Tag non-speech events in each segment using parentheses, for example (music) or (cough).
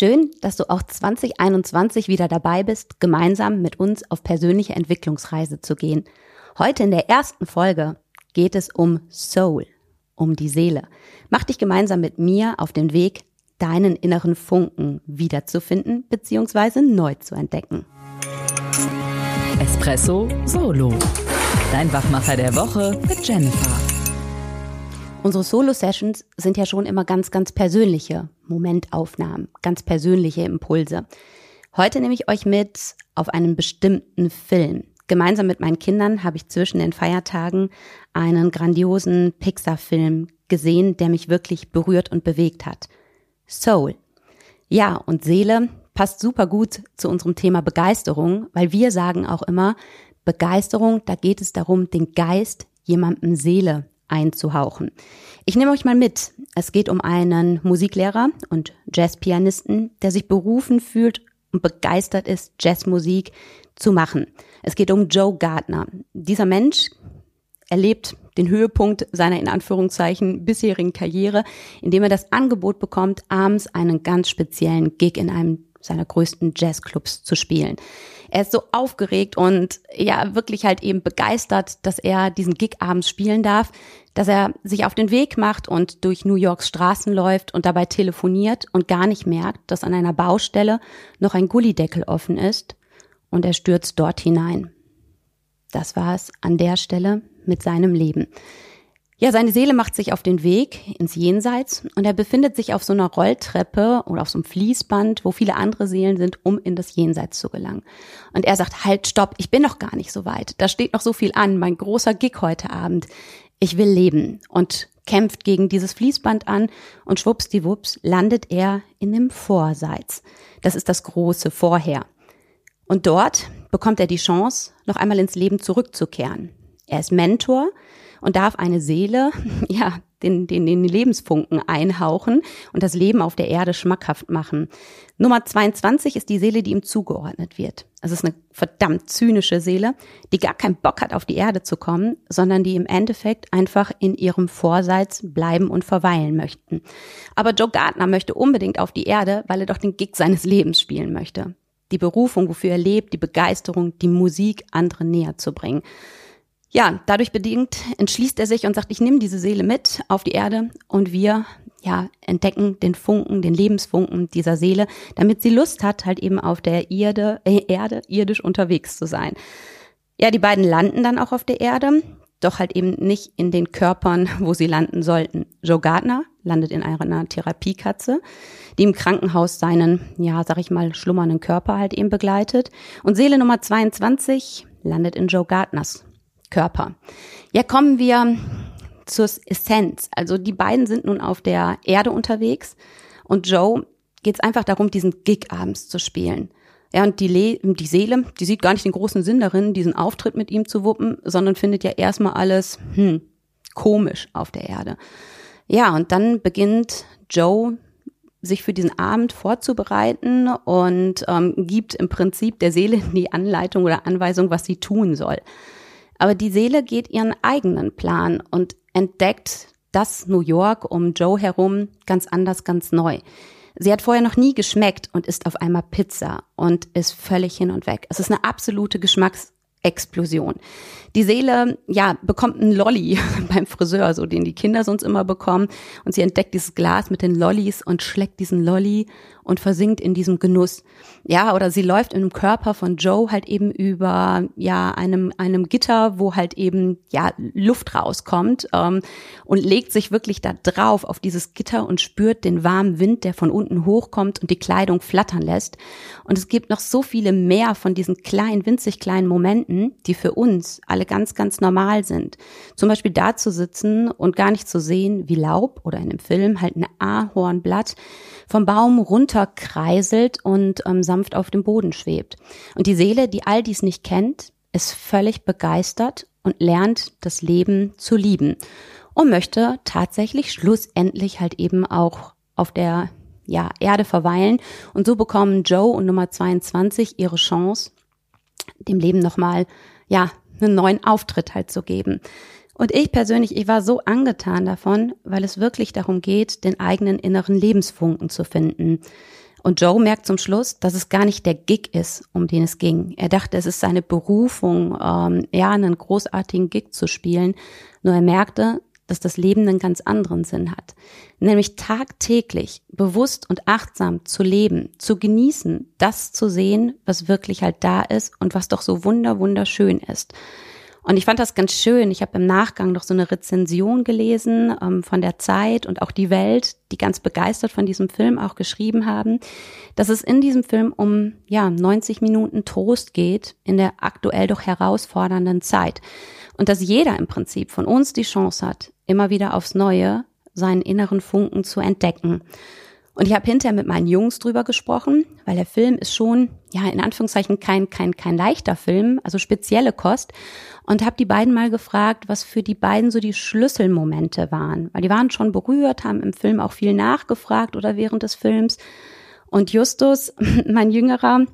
Schön, dass du auch 2021 wieder dabei bist, gemeinsam mit uns auf persönliche Entwicklungsreise zu gehen. Heute in der ersten Folge geht es um Soul, um die Seele. Mach dich gemeinsam mit mir auf den Weg, deinen inneren Funken wiederzufinden bzw. neu zu entdecken. Espresso Solo. Dein Wachmacher der Woche mit Jennifer. Unsere Solo-Sessions sind ja schon immer ganz, ganz persönliche Momentaufnahmen, ganz persönliche Impulse. Heute nehme ich euch mit auf einen bestimmten Film. Gemeinsam mit meinen Kindern habe ich zwischen den Feiertagen einen grandiosen Pixar-Film gesehen, der mich wirklich berührt und bewegt hat. Soul. Ja, und Seele passt super gut zu unserem Thema Begeisterung, weil wir sagen auch immer, Begeisterung, da geht es darum, den Geist jemandem Seele einzuhauchen. Ich nehme euch mal mit. Es geht um einen Musiklehrer und Jazzpianisten, der sich berufen fühlt und begeistert ist, Jazzmusik zu machen. Es geht um Joe Gardner. Dieser Mensch erlebt den Höhepunkt seiner in Anführungszeichen bisherigen Karriere, indem er das Angebot bekommt, abends einen ganz speziellen Gig in einem seiner größten Jazzclubs zu spielen. Er ist so aufgeregt und ja, wirklich halt eben begeistert, dass er diesen Gig abends spielen darf, dass er sich auf den Weg macht und durch New Yorks Straßen läuft und dabei telefoniert und gar nicht merkt, dass an einer Baustelle noch ein Gullideckel offen ist und er stürzt dort hinein. Das war es an der Stelle mit seinem Leben. Ja, seine Seele macht sich auf den Weg ins Jenseits und er befindet sich auf so einer Rolltreppe oder auf so einem Fließband, wo viele andere Seelen sind, um in das Jenseits zu gelangen. Und er sagt, halt, stopp, ich bin noch gar nicht so weit. Da steht noch so viel an, mein großer Gig heute Abend. Ich will leben und kämpft gegen dieses Fließband an und schwuppsdiwupps landet er in dem Vorseits. Das ist das große Vorher. Und dort bekommt er die Chance, noch einmal ins Leben zurückzukehren. Er ist Mentor, und darf eine Seele, (laughs) ja, den, den, den Lebensfunken einhauchen und das Leben auf der Erde schmackhaft machen. Nummer 22 ist die Seele, die ihm zugeordnet wird. Also es ist eine verdammt zynische Seele, die gar keinen Bock hat, auf die Erde zu kommen, sondern die im Endeffekt einfach in ihrem Vorseits bleiben und verweilen möchten. Aber Joe Gardner möchte unbedingt auf die Erde, weil er doch den Gig seines Lebens spielen möchte. Die Berufung, wofür er lebt, die Begeisterung, die Musik anderen näher zu bringen. Ja, dadurch bedingt entschließt er sich und sagt, ich nehme diese Seele mit auf die Erde und wir ja, entdecken den Funken, den Lebensfunken dieser Seele, damit sie Lust hat, halt eben auf der Erde, äh, Erde irdisch unterwegs zu sein. Ja, die beiden landen dann auch auf der Erde, doch halt eben nicht in den Körpern, wo sie landen sollten. Joe Gardner landet in einer Therapiekatze, die im Krankenhaus seinen, ja, sag ich mal, schlummernden Körper halt eben begleitet. Und Seele Nummer 22 landet in Joe Gardners Körper. Ja, kommen wir zur Essenz. Also die beiden sind nun auf der Erde unterwegs und Joe geht es einfach darum, diesen Gig abends zu spielen. Ja, und die, Le die Seele, die sieht gar nicht den großen Sinn darin, diesen Auftritt mit ihm zu wuppen, sondern findet ja erstmal alles hm, komisch auf der Erde. Ja, und dann beginnt Joe sich für diesen Abend vorzubereiten und ähm, gibt im Prinzip der Seele (laughs) die Anleitung oder Anweisung, was sie tun soll. Aber die Seele geht ihren eigenen Plan und entdeckt das New York um Joe herum ganz anders, ganz neu. Sie hat vorher noch nie geschmeckt und isst auf einmal Pizza und ist völlig hin und weg. Es ist eine absolute Geschmacks Explosion. Die Seele, ja, bekommt einen Lolly (laughs) beim Friseur, so den die Kinder sonst immer bekommen. Und sie entdeckt dieses Glas mit den Lollis und schlägt diesen Lolly und versinkt in diesem Genuss. Ja, oder sie läuft in dem Körper von Joe halt eben über, ja, einem, einem Gitter, wo halt eben, ja, Luft rauskommt, ähm, und legt sich wirklich da drauf auf dieses Gitter und spürt den warmen Wind, der von unten hochkommt und die Kleidung flattern lässt. Und es gibt noch so viele mehr von diesen kleinen, winzig kleinen Momenten, die für uns alle ganz, ganz normal sind. Zum Beispiel da zu sitzen und gar nicht zu sehen, wie Laub oder in dem Film halt ein Ahornblatt vom Baum runterkreiselt und ähm, sanft auf dem Boden schwebt. Und die Seele, die all dies nicht kennt, ist völlig begeistert und lernt das Leben zu lieben und möchte tatsächlich schlussendlich halt eben auch auf der ja, Erde verweilen. Und so bekommen Joe und Nummer 22 ihre Chance, dem Leben nochmal, ja, einen neuen Auftritt halt zu geben. Und ich persönlich, ich war so angetan davon, weil es wirklich darum geht, den eigenen inneren Lebensfunken zu finden. Und Joe merkt zum Schluss, dass es gar nicht der Gig ist, um den es ging. Er dachte, es ist seine Berufung, ähm, ja, einen großartigen Gig zu spielen. Nur er merkte, dass das Leben einen ganz anderen Sinn hat. Nämlich tagtäglich bewusst und achtsam zu leben, zu genießen, das zu sehen, was wirklich halt da ist und was doch so wunder, wunderschön ist. Und ich fand das ganz schön. Ich habe im Nachgang noch so eine Rezension gelesen ähm, von der Zeit und auch die Welt, die ganz begeistert von diesem Film auch geschrieben haben, dass es in diesem Film um ja 90 Minuten Trost geht in der aktuell doch herausfordernden Zeit und dass jeder im Prinzip von uns die Chance hat, immer wieder aufs Neue seinen inneren Funken zu entdecken. Und ich habe hinterher mit meinen Jungs drüber gesprochen, weil der Film ist schon, ja, in Anführungszeichen kein, kein, kein leichter Film, also spezielle Kost. Und habe die beiden mal gefragt, was für die beiden so die Schlüsselmomente waren. Weil die waren schon berührt, haben im Film auch viel nachgefragt oder während des Films. Und Justus, (laughs) mein Jüngerer,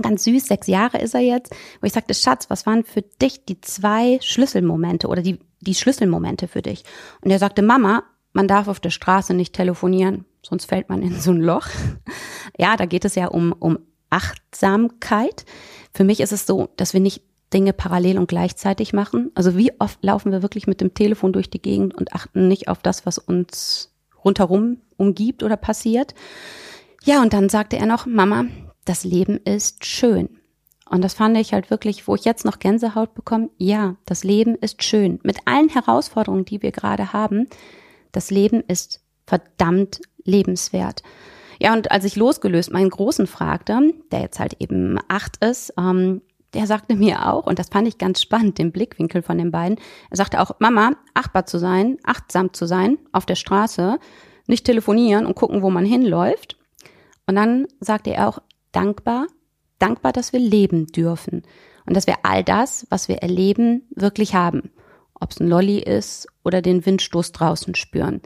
ganz süß, sechs Jahre ist er jetzt, wo ich sagte, Schatz, was waren für dich die zwei Schlüsselmomente oder die, die Schlüsselmomente für dich? Und er sagte, Mama, man darf auf der Straße nicht telefonieren, sonst fällt man in so ein Loch. (laughs) Ja, da geht es ja um, um Achtsamkeit. Für mich ist es so, dass wir nicht Dinge parallel und gleichzeitig machen. Also wie oft laufen wir wirklich mit dem Telefon durch die Gegend und achten nicht auf das, was uns rundherum umgibt oder passiert. Ja, und dann sagte er noch, Mama, das Leben ist schön. Und das fand ich halt wirklich, wo ich jetzt noch Gänsehaut bekomme. Ja, das Leben ist schön. Mit allen Herausforderungen, die wir gerade haben, das Leben ist verdammt lebenswert. Ja, und als ich losgelöst meinen Großen fragte, der jetzt halt eben acht ist, ähm, der sagte mir auch, und das fand ich ganz spannend, den Blickwinkel von den beiden, er sagte auch, Mama, achtbar zu sein, achtsam zu sein auf der Straße, nicht telefonieren und gucken, wo man hinläuft. Und dann sagte er auch, dankbar, dankbar, dass wir leben dürfen und dass wir all das, was wir erleben, wirklich haben ob es ein Lolly ist oder den Windstoß draußen spüren.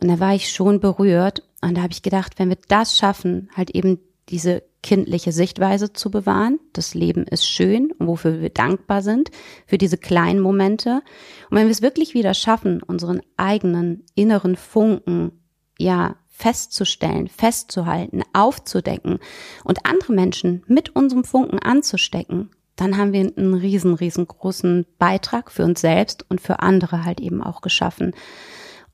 Und da war ich schon berührt und da habe ich gedacht, wenn wir das schaffen, halt eben diese kindliche Sichtweise zu bewahren, das Leben ist schön und wofür wir dankbar sind, für diese kleinen Momente. Und wenn wir es wirklich wieder schaffen, unseren eigenen inneren Funken, ja, festzustellen, festzuhalten, aufzudecken und andere Menschen mit unserem Funken anzustecken, dann haben wir einen riesen, riesengroßen Beitrag für uns selbst und für andere halt eben auch geschaffen.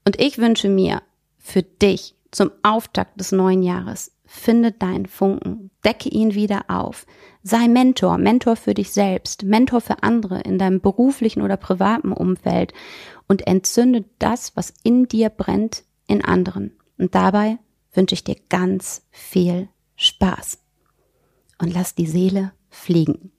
Und ich wünsche mir für dich zum Auftakt des neuen Jahres, finde deinen Funken, decke ihn wieder auf, sei Mentor, Mentor für dich selbst, Mentor für andere in deinem beruflichen oder privaten Umfeld und entzünde das, was in dir brennt, in anderen. Und dabei wünsche ich dir ganz viel Spaß. Und lass die Seele fliegen.